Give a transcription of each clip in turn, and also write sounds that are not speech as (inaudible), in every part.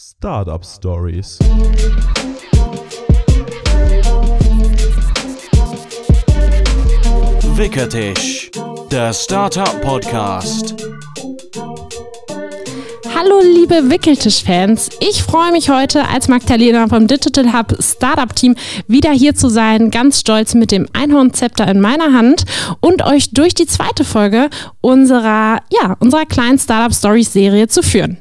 Startup Stories. Wickertisch, der Startup Podcast. Hallo liebe Wickeltisch-Fans, ich freue mich heute als Magdalena vom Digital Hub Startup Team wieder hier zu sein, ganz stolz mit dem Einhornzepter in meiner Hand und euch durch die zweite Folge unserer, ja, unserer kleinen Startup Stories Serie zu führen.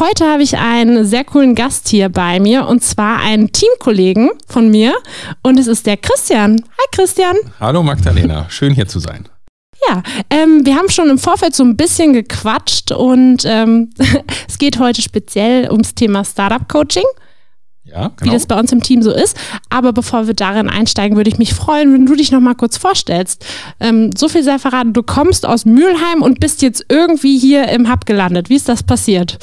Heute habe ich einen sehr coolen Gast hier bei mir und zwar einen Teamkollegen von mir und es ist der Christian. Hi Christian. Hallo Magdalena, schön hier zu sein. Ja, ähm, wir haben schon im Vorfeld so ein bisschen gequatscht und ähm, (laughs) es geht heute speziell ums Thema Startup Coaching. Ja, genau. Wie das bei uns im Team so ist. Aber bevor wir darin einsteigen, würde ich mich freuen, wenn du dich noch mal kurz vorstellst. Ähm, so viel sei verraten, du kommst aus Mülheim und bist jetzt irgendwie hier im Hub gelandet. Wie ist das passiert?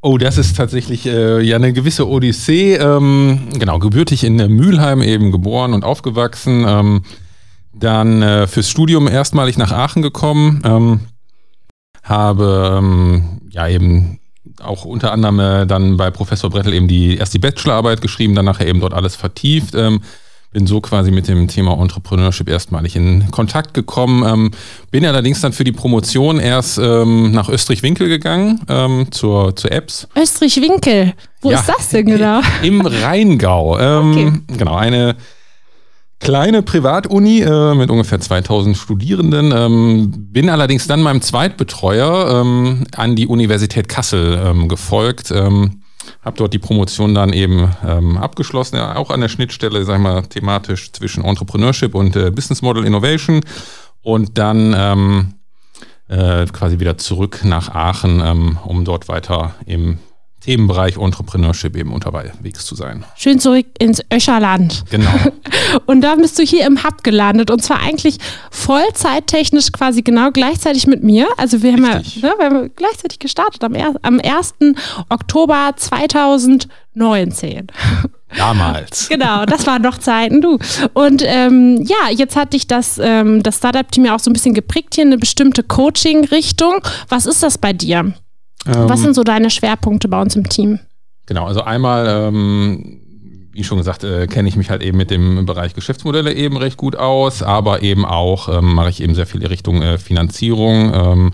Oh, das ist tatsächlich äh, ja eine gewisse Odyssee. Ähm, genau, gebürtig in Mülheim eben geboren und aufgewachsen. Ähm, dann äh, fürs Studium erstmalig nach Aachen gekommen. Ähm, habe ähm, ja eben auch unter anderem äh, dann bei Professor Brettel eben die erst die Bachelorarbeit geschrieben, dann nachher eben dort alles vertieft. Bin so quasi mit dem Thema Entrepreneurship erstmalig in Kontakt gekommen. Ähm, bin allerdings dann für die Promotion erst ähm, nach Österreich-Winkel gegangen, ähm, zur, zur Apps. Österreich-Winkel? Wo ja, ist das denn genau? (laughs) Im Rheingau. Ähm, okay. Genau, eine kleine Privatuni äh, mit ungefähr 2000 Studierenden. Ähm, bin allerdings dann meinem Zweitbetreuer ähm, an die Universität Kassel ähm, gefolgt. Ähm, habe dort die Promotion dann eben ähm, abgeschlossen, ja, auch an der Schnittstelle, sag ich mal, thematisch zwischen Entrepreneurship und äh, Business Model Innovation. Und dann ähm, äh, quasi wieder zurück nach Aachen, ähm, um dort weiter im Themenbereich Entrepreneurship eben unterwegs zu sein. Schön zurück ins Öscherland. Genau. (laughs) Und da bist du hier im Hub gelandet und zwar eigentlich vollzeittechnisch quasi genau gleichzeitig mit mir. Also wir haben, ja, ne, wir haben gleichzeitig gestartet am, er, am 1. Oktober 2019. Damals. (laughs) genau, das waren noch Zeiten, du. Und ähm, ja, jetzt hat dich das, ähm, das Startup-Team ja auch so ein bisschen geprägt hier, eine bestimmte Coaching-Richtung. Was ist das bei dir? Ähm, Was sind so deine Schwerpunkte bei uns im Team? Genau, also einmal, ähm, wie schon gesagt, äh, kenne ich mich halt eben mit dem Bereich Geschäftsmodelle eben recht gut aus, aber eben auch ähm, mache ich eben sehr viel in Richtung äh, Finanzierung. Ähm,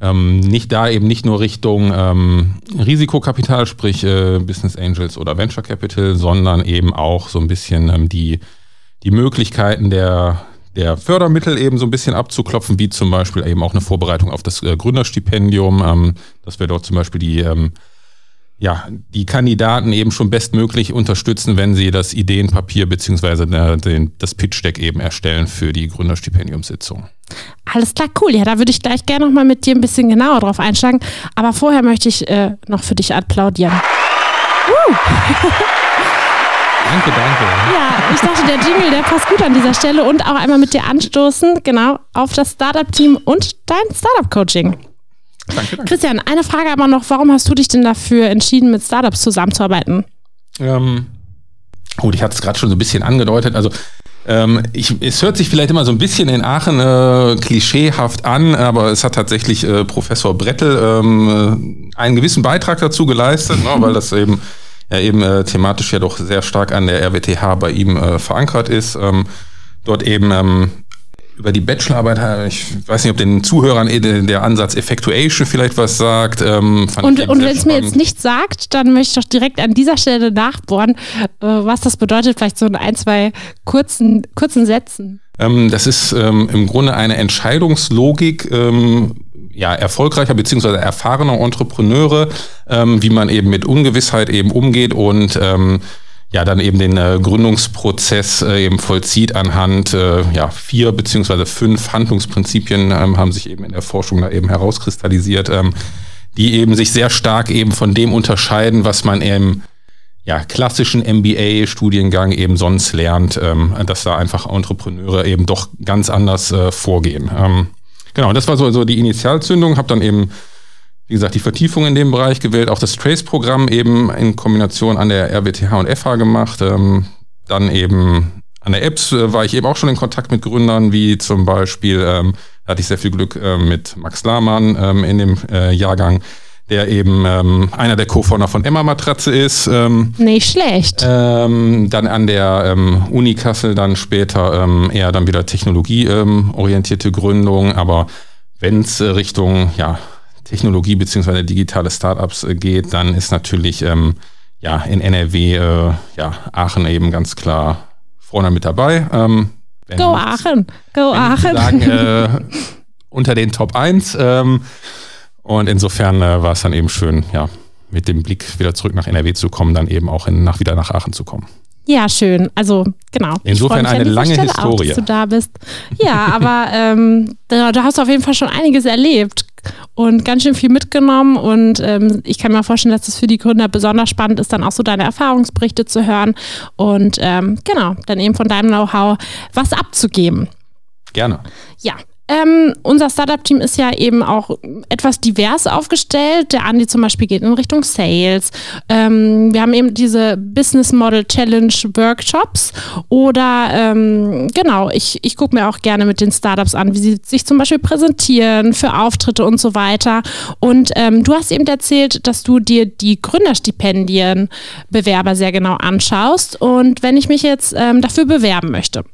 ähm, nicht da eben nicht nur Richtung ähm, Risikokapital, sprich äh, Business Angels oder Venture Capital, sondern eben auch so ein bisschen ähm, die, die Möglichkeiten der, der Fördermittel eben so ein bisschen abzuklopfen, wie zum Beispiel eben auch eine Vorbereitung auf das äh, Gründerstipendium, ähm, dass wir dort zum Beispiel die, ähm, ja, die Kandidaten eben schon bestmöglich unterstützen, wenn sie das Ideenpapier beziehungsweise äh, das Pitch-Deck eben erstellen für die Gründerstipendiumssitzung. Alles klar, cool. Ja, da würde ich gleich gerne noch mal mit dir ein bisschen genauer drauf einschlagen. Aber vorher möchte ich äh, noch für dich applaudieren. Uh. (laughs) Danke, danke. Ja, ich dachte, der Jingle, der passt gut an dieser Stelle und auch einmal mit dir anstoßen, genau, auf das Startup-Team und dein Startup-Coaching. Danke, danke. Christian, eine Frage aber noch, warum hast du dich denn dafür entschieden, mit Startups zusammenzuarbeiten? Ähm, gut, ich hatte es gerade schon so ein bisschen angedeutet, also ähm, ich, es hört sich vielleicht immer so ein bisschen in Aachen äh, klischeehaft an, aber es hat tatsächlich äh, Professor Brettel ähm, einen gewissen Beitrag dazu geleistet, ne, weil das eben (laughs) ja eben äh, thematisch ja doch sehr stark an der RWTH bei ihm äh, verankert ist. Ähm, dort eben ähm, über die Bachelorarbeit, äh, ich weiß nicht, ob den Zuhörern eh der Ansatz Effectuation vielleicht was sagt. Ähm, und und wenn es mir jetzt nicht sagt, dann möchte ich doch direkt an dieser Stelle nachbohren, äh, was das bedeutet, vielleicht so in ein, zwei kurzen, kurzen Sätzen. Ähm, das ist ähm, im Grunde eine Entscheidungslogik, ähm, ja, erfolgreicher beziehungsweise erfahrener Entrepreneure, ähm, wie man eben mit Ungewissheit eben umgeht und ähm, ja dann eben den äh, Gründungsprozess äh, eben vollzieht anhand äh, ja vier beziehungsweise fünf Handlungsprinzipien ähm, haben sich eben in der Forschung da eben herauskristallisiert, ähm, die eben sich sehr stark eben von dem unterscheiden, was man im ja, klassischen MBA-Studiengang eben sonst lernt, ähm, dass da einfach Entrepreneure eben doch ganz anders äh, vorgehen. Genau, das war so, so die Initialzündung. Habe dann eben, wie gesagt, die Vertiefung in dem Bereich gewählt, auch das Trace-Programm eben in Kombination an der RWTH und FH gemacht. Ähm, dann eben an der Apps äh, war ich eben auch schon in Kontakt mit Gründern, wie zum Beispiel, ähm, da hatte ich sehr viel Glück äh, mit Max Lahmann ähm, in dem äh, Jahrgang, der eben ähm, einer der Co-Founder von Emma Matratze ist. Ähm, Nicht schlecht. ähm, dann an der ähm, Uni Kassel dann später ähm, eher dann wieder technologieorientierte Gründung, aber wenn es äh, Richtung ja, Technologie beziehungsweise digitale Startups äh, geht, dann ist natürlich ähm, ja in NRW äh, ja Aachen eben ganz klar vorne mit dabei. Ähm, Go Aachen. Go Aachen. sagen, äh, (laughs) unter den Top 1. Und insofern äh, war es dann eben schön, ja, mit dem Blick wieder zurück nach NRW zu kommen, dann eben auch in, nach, wieder nach Aachen zu kommen. Ja, schön. Also, genau. Insofern eine lange Stelle Auch, Historie. dass du da bist. Ja, (laughs) aber ähm, da, da hast du auf jeden Fall schon einiges erlebt und ganz schön viel mitgenommen. Und ähm, ich kann mir vorstellen, dass es für die Gründer besonders spannend ist, dann auch so deine Erfahrungsberichte zu hören und ähm, genau, dann eben von deinem Know-how was abzugeben. Gerne. Ja. Ähm, unser Startup-Team ist ja eben auch etwas divers aufgestellt. Der Andi zum Beispiel geht in Richtung Sales. Ähm, wir haben eben diese Business Model Challenge Workshops. Oder ähm, genau, ich, ich gucke mir auch gerne mit den Startups an, wie sie sich zum Beispiel präsentieren für Auftritte und so weiter. Und ähm, du hast eben erzählt, dass du dir die Gründerstipendienbewerber sehr genau anschaust. Und wenn ich mich jetzt ähm, dafür bewerben möchte,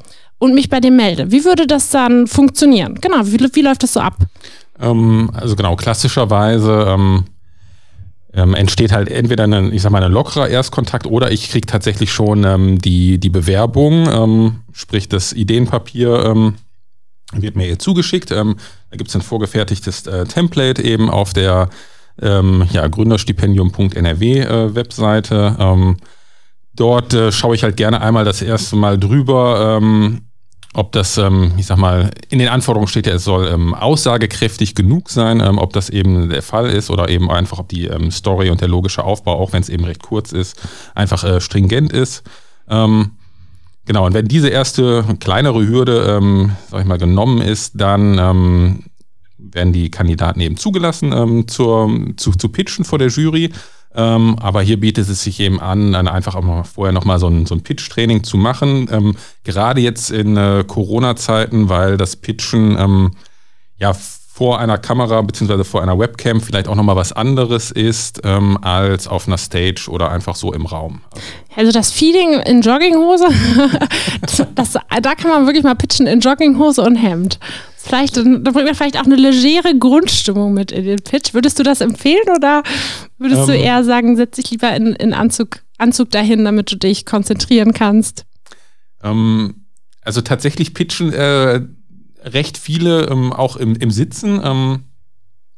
und mich bei dem melde. Wie würde das dann funktionieren? Genau, wie, wie läuft das so ab? Ähm, also genau, klassischerweise ähm, ähm, entsteht halt entweder ein, ich sag mal, ein lockerer Erstkontakt oder ich kriege tatsächlich schon ähm, die, die Bewerbung, ähm, sprich das Ideenpapier ähm, wird mir hier zugeschickt. Ähm, da gibt es ein vorgefertigtes äh, Template eben auf der ähm, ja, gründerstipendium.nrw äh, Webseite. Ähm, dort äh, schaue ich halt gerne einmal das erste Mal drüber, ob das, ähm, ich sag mal, in den Anforderungen steht ja, es soll ähm, aussagekräftig genug sein, ähm, ob das eben der Fall ist oder eben einfach, ob die Story und der logische Aufbau, auch wenn es eben recht kurz ist, einfach äh, stringent ist. Genau, und wenn diese erste kleinere Hürde, sag ich mal, genommen ist, dann werden die Kandidaten eben zugelassen zur, zu, zu pitchen vor der Jury. Ähm, aber hier bietet es sich eben an, dann einfach auch mal vorher nochmal so ein, so ein Pitch-Training zu machen. Ähm, gerade jetzt in äh, Corona-Zeiten, weil das Pitchen ähm, ja vor einer Kamera beziehungsweise vor einer Webcam vielleicht auch nochmal was anderes ist ähm, als auf einer Stage oder einfach so im Raum. Also das Feeling in Jogginghose, (laughs) das, da kann man wirklich mal pitchen in Jogginghose und Hemd. Vielleicht, da bringt man vielleicht auch eine legere Grundstimmung mit in den Pitch. Würdest du das empfehlen oder würdest du Ähm. eher sagen, setz dich lieber in, in Anzug, Anzug dahin, damit du dich konzentrieren kannst? Ähm, also tatsächlich pitchen äh, recht viele ähm, auch im, im Sitzen. Ähm,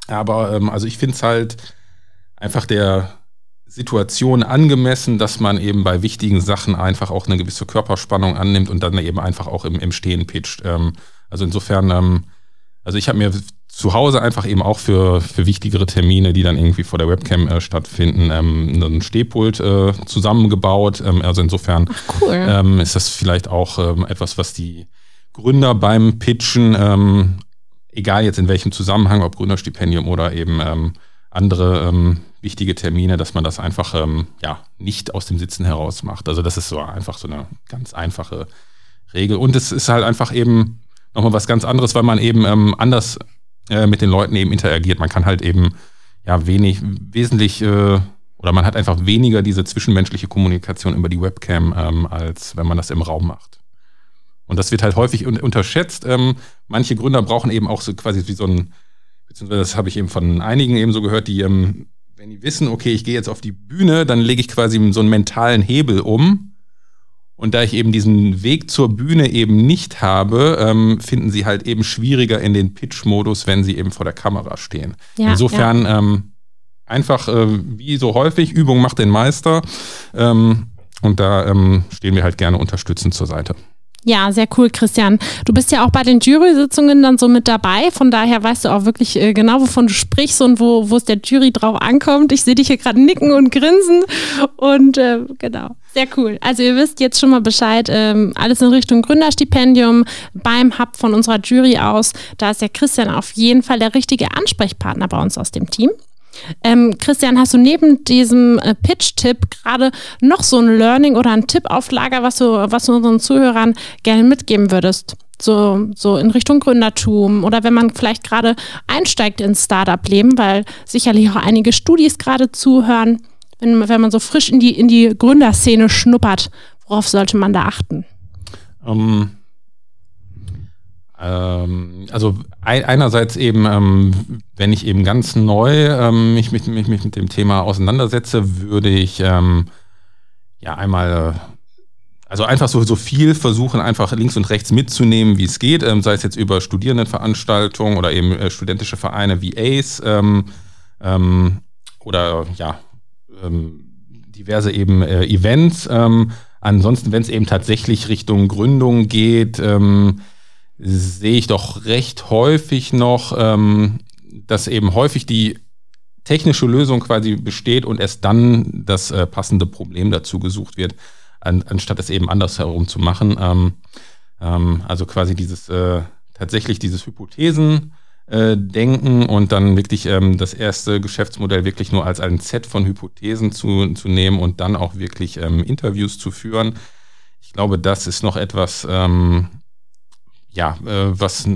aber ähm, also ich finde es halt einfach der Situation angemessen, dass man eben bei wichtigen Sachen einfach auch eine gewisse Körperspannung annimmt und dann eben einfach auch im, im Stehen pitcht. Ähm, also insofern, ähm, also ich habe mir zu Hause einfach eben auch für, für wichtigere Termine, die dann irgendwie vor der Webcam äh, stattfinden, ähm, ein Stehpult äh, zusammengebaut. Ähm, also insofern Cool. ähm, ist das vielleicht auch ähm, etwas, was die Gründer beim Pitchen, ähm, egal jetzt in welchem Zusammenhang, ob Gründerstipendium oder eben ähm, andere ähm, wichtige Termine, dass man das einfach ähm, ja nicht aus dem Sitzen heraus macht. Also das ist so einfach so eine ganz einfache Regel. Und es ist halt einfach eben nochmal was ganz anderes, weil man eben ähm, anders äh, mit den Leuten eben interagiert. Man kann halt eben ja wenig, wesentlich äh, oder man hat einfach weniger diese zwischenmenschliche Kommunikation über die Webcam, ähm, als wenn man das im Raum macht. Und das wird halt häufig un unterschätzt. Ähm, manche Gründer brauchen eben auch so quasi wie so ein, beziehungsweise das habe ich eben von einigen eben so gehört, die, ähm, wenn die wissen, okay, ich gehe jetzt auf die Bühne, dann lege ich quasi so einen mentalen Hebel um. Und da ich eben diesen Weg zur Bühne eben nicht habe, ähm, finden sie halt eben schwieriger in den Pitch-Modus, wenn sie eben vor der Kamera stehen. Ja, Insofern ähm, einfach äh, wie so häufig, Übung macht den Meister. Ähm, und da ähm, stehen wir halt gerne unterstützend zur Seite. Ja, sehr cool, Christian. Du bist ja auch bei den Jury-Sitzungen dann so mit dabei. Von daher weißt du auch wirklich äh, genau, wovon du sprichst und wo wo es der Jury drauf ankommt. Ich sehe dich hier gerade nicken und grinsen. Und äh, genau, sehr cool. Also ihr wisst jetzt schon mal Bescheid. Ähm, alles in Richtung Gründerstipendium beim Hub von unserer Jury aus. Da ist der Christian auf jeden Fall der richtige Ansprechpartner bei uns aus dem Team. Ähm, Christian, hast du neben diesem äh, Pitch-Tipp gerade noch so ein Learning oder ein Tipp auf Lager, was du, was du unseren Zuhörern gerne mitgeben würdest? so, so in Richtung Gründertum oder wenn man vielleicht gerade einsteigt ins Startup-Leben, weil sicherlich auch einige Studis gerade zuhören, wenn, wenn man so frisch in die, in die Gründerszene schnuppert, worauf sollte man da achten? Ähm, ähm, also ein, einerseits eben, ähm, wenn ich eben ganz neu ähm, mich, mich, mich, mich, mit dem Thema auseinandersetze, würde ich ähm, ja einmal äh, also einfach so, so viel versuchen, einfach links und rechts mitzunehmen, wie es geht, ähm, sei es jetzt über Studierendenveranstaltungen oder eben äh, studentische Vereine wie ACE ähm, ähm, oder ja, ähm, diverse eben äh, Events. Ähm, ansonsten, wenn es eben tatsächlich Richtung Gründung geht, ähm, sehe ich doch recht häufig noch, dass eben häufig die technische Lösung quasi besteht und erst dann das äh, passende Problem dazu gesucht wird an, anstatt es eben andersherum zu machen. Ähm, ähm, also quasi dieses äh, tatsächlich dieses Hypothesen äh, denken und dann wirklich ähm, das erste Geschäftsmodell wirklich nur als ein Set von Hypothesen zu, zu nehmen und dann auch wirklich ähm, Interviews zu führen. Ich glaube, das ist noch etwas, ähm, ja, äh, was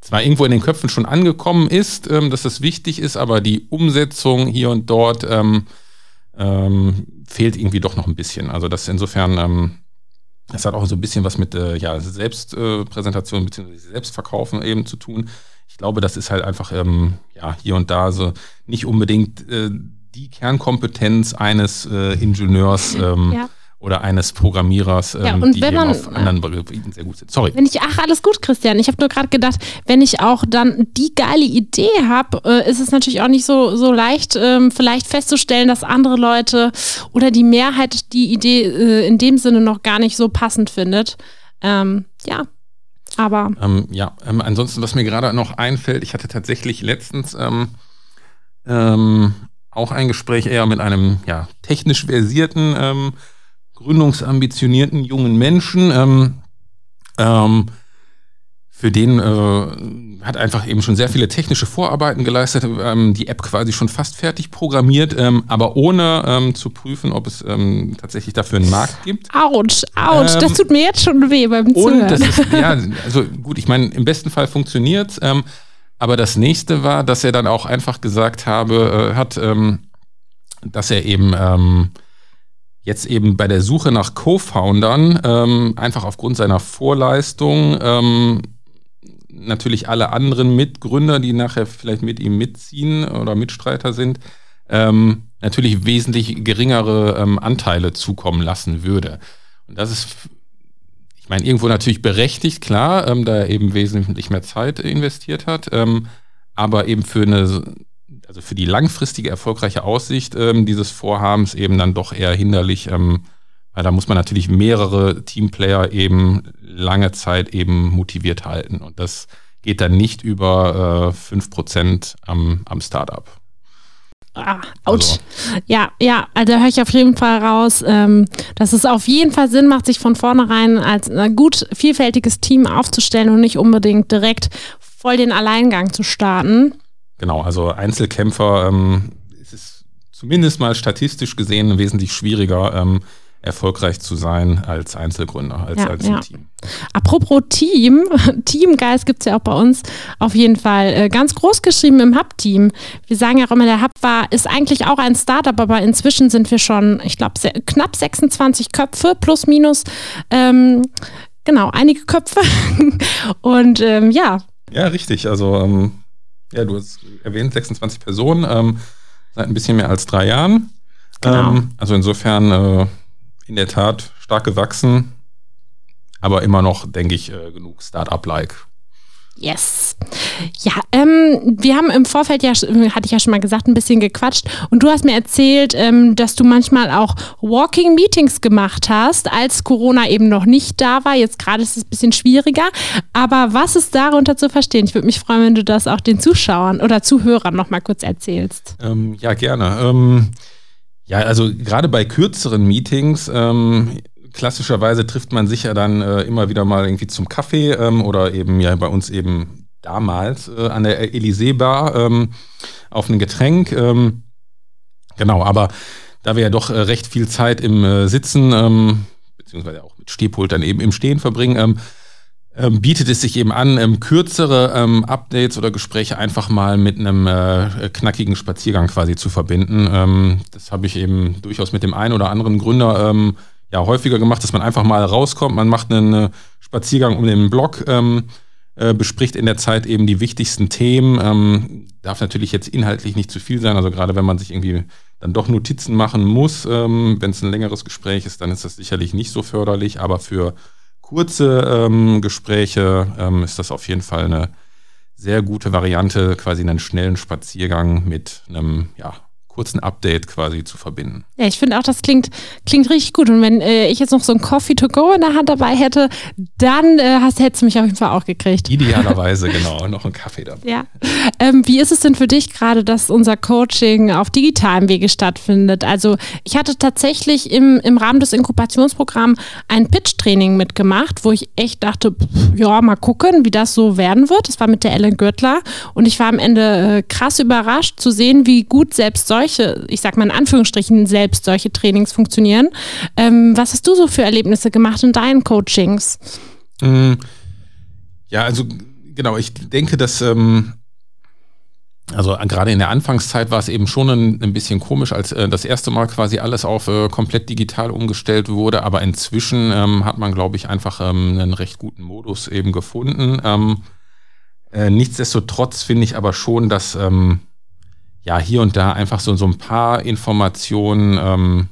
zwar irgendwo in den Köpfen schon angekommen ist, ähm, dass das wichtig ist, aber die Umsetzung hier und dort ähm, ähm, fehlt irgendwie doch noch ein bisschen. Also das insofern, ähm, das hat auch so ein bisschen was mit äh, ja, Selbstpräsentation äh, bzw. Selbstverkaufen eben zu tun. Ich glaube, das ist halt einfach ähm, ja, hier und da so nicht unbedingt äh, die Kernkompetenz eines äh, Ingenieurs. Ähm, ja oder eines Programmierers, ja, ähm, die wenn man, auf anderen Gebieten sehr gut sind. Sorry. Wenn ich, ach, alles gut, Christian. Ich habe nur gerade gedacht, wenn ich auch dann die geile Idee habe, äh, ist es natürlich auch nicht so, so leicht, ähm, vielleicht festzustellen, dass andere Leute oder die Mehrheit die Idee äh, in dem Sinne noch gar nicht so passend findet. Ähm, ja, aber. Ähm, ja, ähm, ansonsten, was mir gerade noch einfällt, ich hatte tatsächlich letztens ähm, ähm, auch ein Gespräch eher mit einem ja, technisch versierten ähm, gründungsambitionierten jungen Menschen. Ähm, ähm, für den äh, hat einfach eben schon sehr viele technische Vorarbeiten geleistet, ähm, die App quasi schon fast fertig programmiert, ähm, aber ohne ähm, zu prüfen, ob es ähm, tatsächlich dafür einen Markt gibt. Autsch, Autsch, das tut mir jetzt schon weh beim Zuhören. Ist, ja, (laughs) also gut, ich meine, im besten Fall funktioniert es, aber das nächste war, dass er dann auch einfach gesagt habe, äh, hat, dass er eben jetzt eben bei der Suche nach Co-Foundern ähm, einfach aufgrund seiner Vorleistung ähm, natürlich alle anderen Mitgründer, die nachher vielleicht mit ihm mitziehen oder Mitstreiter sind, ähm, natürlich wesentlich geringere ähm, Anteile zukommen lassen würde. Und das ist, ich meine, irgendwo natürlich berechtigt, klar, ähm, da er eben wesentlich mehr Zeit investiert hat, ähm, aber eben für eine also für die langfristige erfolgreiche Aussicht ähm, dieses Vorhabens eben dann doch eher hinderlich, ähm, weil da muss man natürlich mehrere Teamplayer eben lange Zeit eben motiviert halten. Und das geht dann nicht über äh, 5% am, am Startup. Ah, ouch. Also. Ja, ja, also höre ich auf jeden Fall raus, ähm, dass es auf jeden Fall Sinn macht, sich von vornherein als ein gut vielfältiges Team aufzustellen und nicht unbedingt direkt voll den Alleingang zu starten. Genau, also Einzelkämpfer ähm, ist es zumindest mal statistisch gesehen wesentlich schwieriger, ähm, erfolgreich zu sein als Einzelgründer, als, ja, als ja. Team. Apropos Team, (laughs) Teamgeist gibt es ja auch bei uns auf jeden Fall äh, ganz groß geschrieben im Hub-Team. Wir sagen ja auch immer, der Hub war, ist eigentlich auch ein Startup, aber inzwischen sind wir schon, ich glaube, knapp 26 Köpfe plus minus. Ähm, genau, einige Köpfe. (laughs) Und ähm, ja. Ja, richtig. Also ähm, ja, du hast erwähnt, 26 Personen, ähm, seit ein bisschen mehr als drei Jahren. Genau. Ähm, also insofern äh, in der Tat stark gewachsen, aber immer noch, denke ich, äh, genug Startup-like. Yes. Ja, ähm, wir haben im Vorfeld ja, hatte ich ja schon mal gesagt, ein bisschen gequatscht und du hast mir erzählt, ähm, dass du manchmal auch Walking Meetings gemacht hast, als Corona eben noch nicht da war. Jetzt gerade ist es ein bisschen schwieriger, aber was ist darunter zu verstehen? Ich würde mich freuen, wenn du das auch den Zuschauern oder Zuhörern noch mal kurz erzählst. Ähm, ja, gerne. Ähm, ja, also gerade bei kürzeren Meetings ähm, klassischerweise trifft man sich ja dann äh, immer wieder mal irgendwie zum Kaffee ähm, oder eben ja bei uns eben damals äh, an der Elysee-Bar ähm, auf ein Getränk. Ähm, genau, aber da wir ja doch äh, recht viel Zeit im äh, Sitzen, ähm, beziehungsweise auch mit Stehpult dann eben im Stehen verbringen, ähm, ähm, bietet es sich eben an, ähm, kürzere Updates oder Gespräche einfach mal mit einem äh, knackigen Spaziergang quasi zu verbinden. Das habe ich eben durchaus mit dem einen oder anderen Gründer ja häufiger gemacht, dass man einfach mal rauskommt, man macht einen äh, Spaziergang um den Block, äh, bespricht in der Zeit eben die wichtigsten Themen. Ähm, darf natürlich jetzt inhaltlich nicht zu viel sein, also gerade wenn man sich irgendwie dann doch Notizen machen muss, ähm, wenn es ein längeres Gespräch ist, dann ist das sicherlich nicht so förderlich, aber für kurze ähm, Gespräche ähm, ist das auf jeden Fall eine sehr gute Variante, quasi einen schnellen Spaziergang mit einem ja, kurzen Update quasi zu verbinden. Ja, ich finde auch, das klingt, klingt richtig gut. Und wenn äh, ich jetzt noch so ein Coffee to go in der Hand dabei hätte, dann äh, hast, hättest du mich auf jeden Fall auch gekriegt. Idealerweise, (laughs) genau, noch ein Kaffee dabei. Ja. Ähm, wie ist es denn für dich gerade, dass unser Coaching auf digitalem Wege stattfindet? Also ich hatte tatsächlich im, im Rahmen des Inkubationsprogramms ein Pitch-Training mitgemacht, wo ich echt dachte, pff, ja, mal gucken, wie das so werden wird. Das war mit der Ellen Gürtler und ich war am Ende äh, krass überrascht zu sehen, wie gut selbst solche solche, ich sag mal in Anführungsstrichen, selbst solche Trainings funktionieren. Ähm, was hast du so für Erlebnisse gemacht in deinen Coachings? Mm, ja, also genau, ich denke, dass ähm, also gerade in der Anfangszeit war es eben schon ein, ein bisschen komisch, als äh, das erste Mal quasi alles auf äh, komplett digital umgestellt wurde. Aber inzwischen ähm, hat man, glaube ich, einfach ähm, einen recht guten Modus eben gefunden. Ähm, äh, nichtsdestotrotz finde ich aber schon, dass ähm, ja hier und da einfach so, so ein paar Informationen ähm,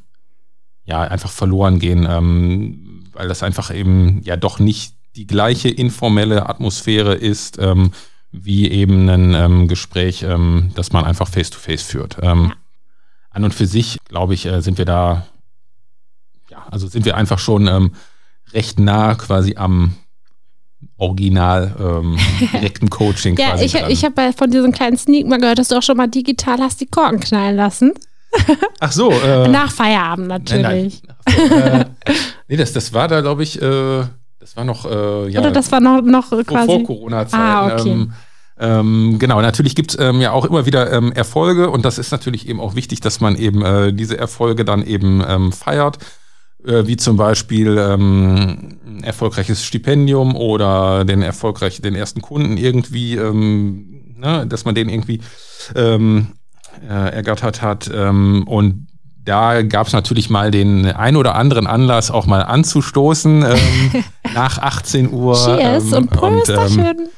ja einfach verloren gehen, ähm, weil das einfach eben ja doch nicht die gleiche informelle Atmosphäre ist, ähm, wie eben ein ähm, Gespräch, ähm, das man einfach face-to-face führt. Ähm, an und für sich, glaube ich, äh, sind wir da, ja, also sind wir einfach schon ähm, recht nah quasi am original ähm, (laughs) direkten Coaching ja, quasi. ich, ich habe von diesem kleinen Sneak mal gehört, dass du auch schon mal digital hast die Korken knallen lassen. (laughs) Ach so. Äh, Nach Feierabend natürlich. Nein, nein. äh, (laughs) nee, das, das war da, glaube ich, äh, das war noch, äh, ja, Oder das war noch, noch vor, quasi. vor Corona-Zeiten. Ah, okay. ähm, ähm, genau, natürlich gibt es ähm, ja auch immer wieder ähm, Erfolge und das ist natürlich eben auch wichtig, dass man eben äh, diese Erfolge dann eben ähm, feiert, äh, wie zum Beispiel ähm, ein erfolgreiches Stipendium oder den erfolgreich den ersten Kunden irgendwie, ähm, ne, dass man den irgendwie ähm, äh, ergattert hat ähm, und da gab es natürlich mal den ein oder anderen Anlass, auch mal anzustoßen ähm, (laughs) nach 18 Uhr. Cheers ähm, und Prösterchen.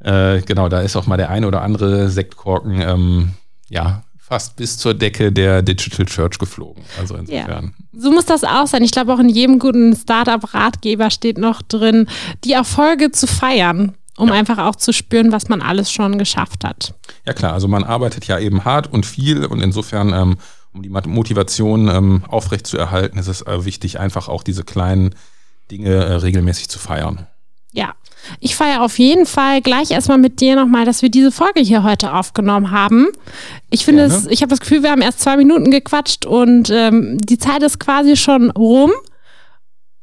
äh, genau, da ist auch mal der ein oder andere Sektkorken ähm, ja fast bis zur Decke der Digital Church geflogen. Also insofern. So muss das auch sein. Ich glaube, auch in jedem guten Startup-Ratgeber steht noch drin, die Erfolge zu feiern, um Ja. einfach auch zu spüren, was man alles schon geschafft hat. Ja klar, also man arbeitet ja eben hart und viel und insofern, ähm, um die Motivation ähm, aufrecht zu erhalten, ist es äh, wichtig, einfach auch diese kleinen Dinge äh, regelmäßig zu feiern. Ja, ich feiere auf jeden Fall gleich erstmal mit dir nochmal, dass wir diese Folge hier heute aufgenommen haben. Ich finde es, ich habe das Gefühl, wir haben erst zwei Minuten gequatscht und ähm, die Zeit ist quasi schon rum.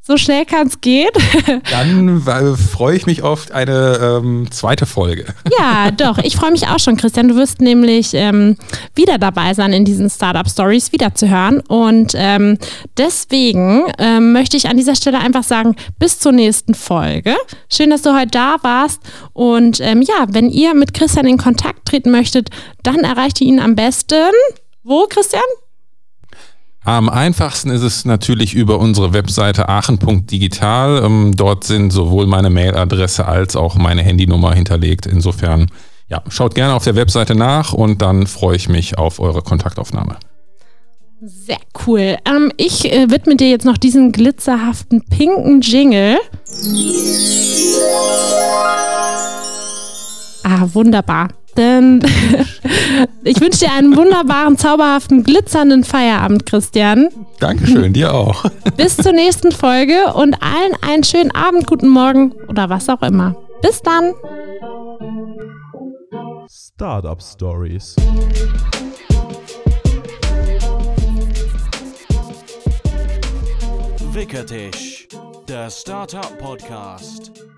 So schnell kann es gehen. (laughs) Dann weil, freue ich mich auf eine ähm, zweite Folge. (laughs) Ja, doch. Ich freue mich auch schon, Christian. Du wirst nämlich ähm, wieder dabei sein, in diesen Startup Stories wiederzuhören. Und ähm, deswegen ähm, möchte ich an dieser Stelle einfach sagen, bis zur nächsten Folge. Schön, dass du heute da warst. Und ähm, ja, wenn ihr mit Christian in Kontakt treten möchtet, dann erreicht ihr ihn am besten. Wo, Christian? Am einfachsten ist es natürlich über unsere Webseite aachen.digital. Ähm, dort sind sowohl meine Mailadresse als auch meine Handynummer hinterlegt. Insofern, ja, schaut gerne auf der Webseite nach und dann freue ich mich auf eure Kontaktaufnahme. Sehr cool. Ähm, ich äh, widme dir jetzt noch diesen glitzerhaften pinken Jingle. Ah, wunderbar. Denn (laughs) ich wünsche dir einen wunderbaren, zauberhaften, glitzernden Feierabend, Christian. Dankeschön, dir auch. (laughs) Bis zur nächsten Folge und allen einen schönen Abend, guten Morgen oder was auch immer. Bis dann. Startup Stories. Wickertisch, der Startup Podcast.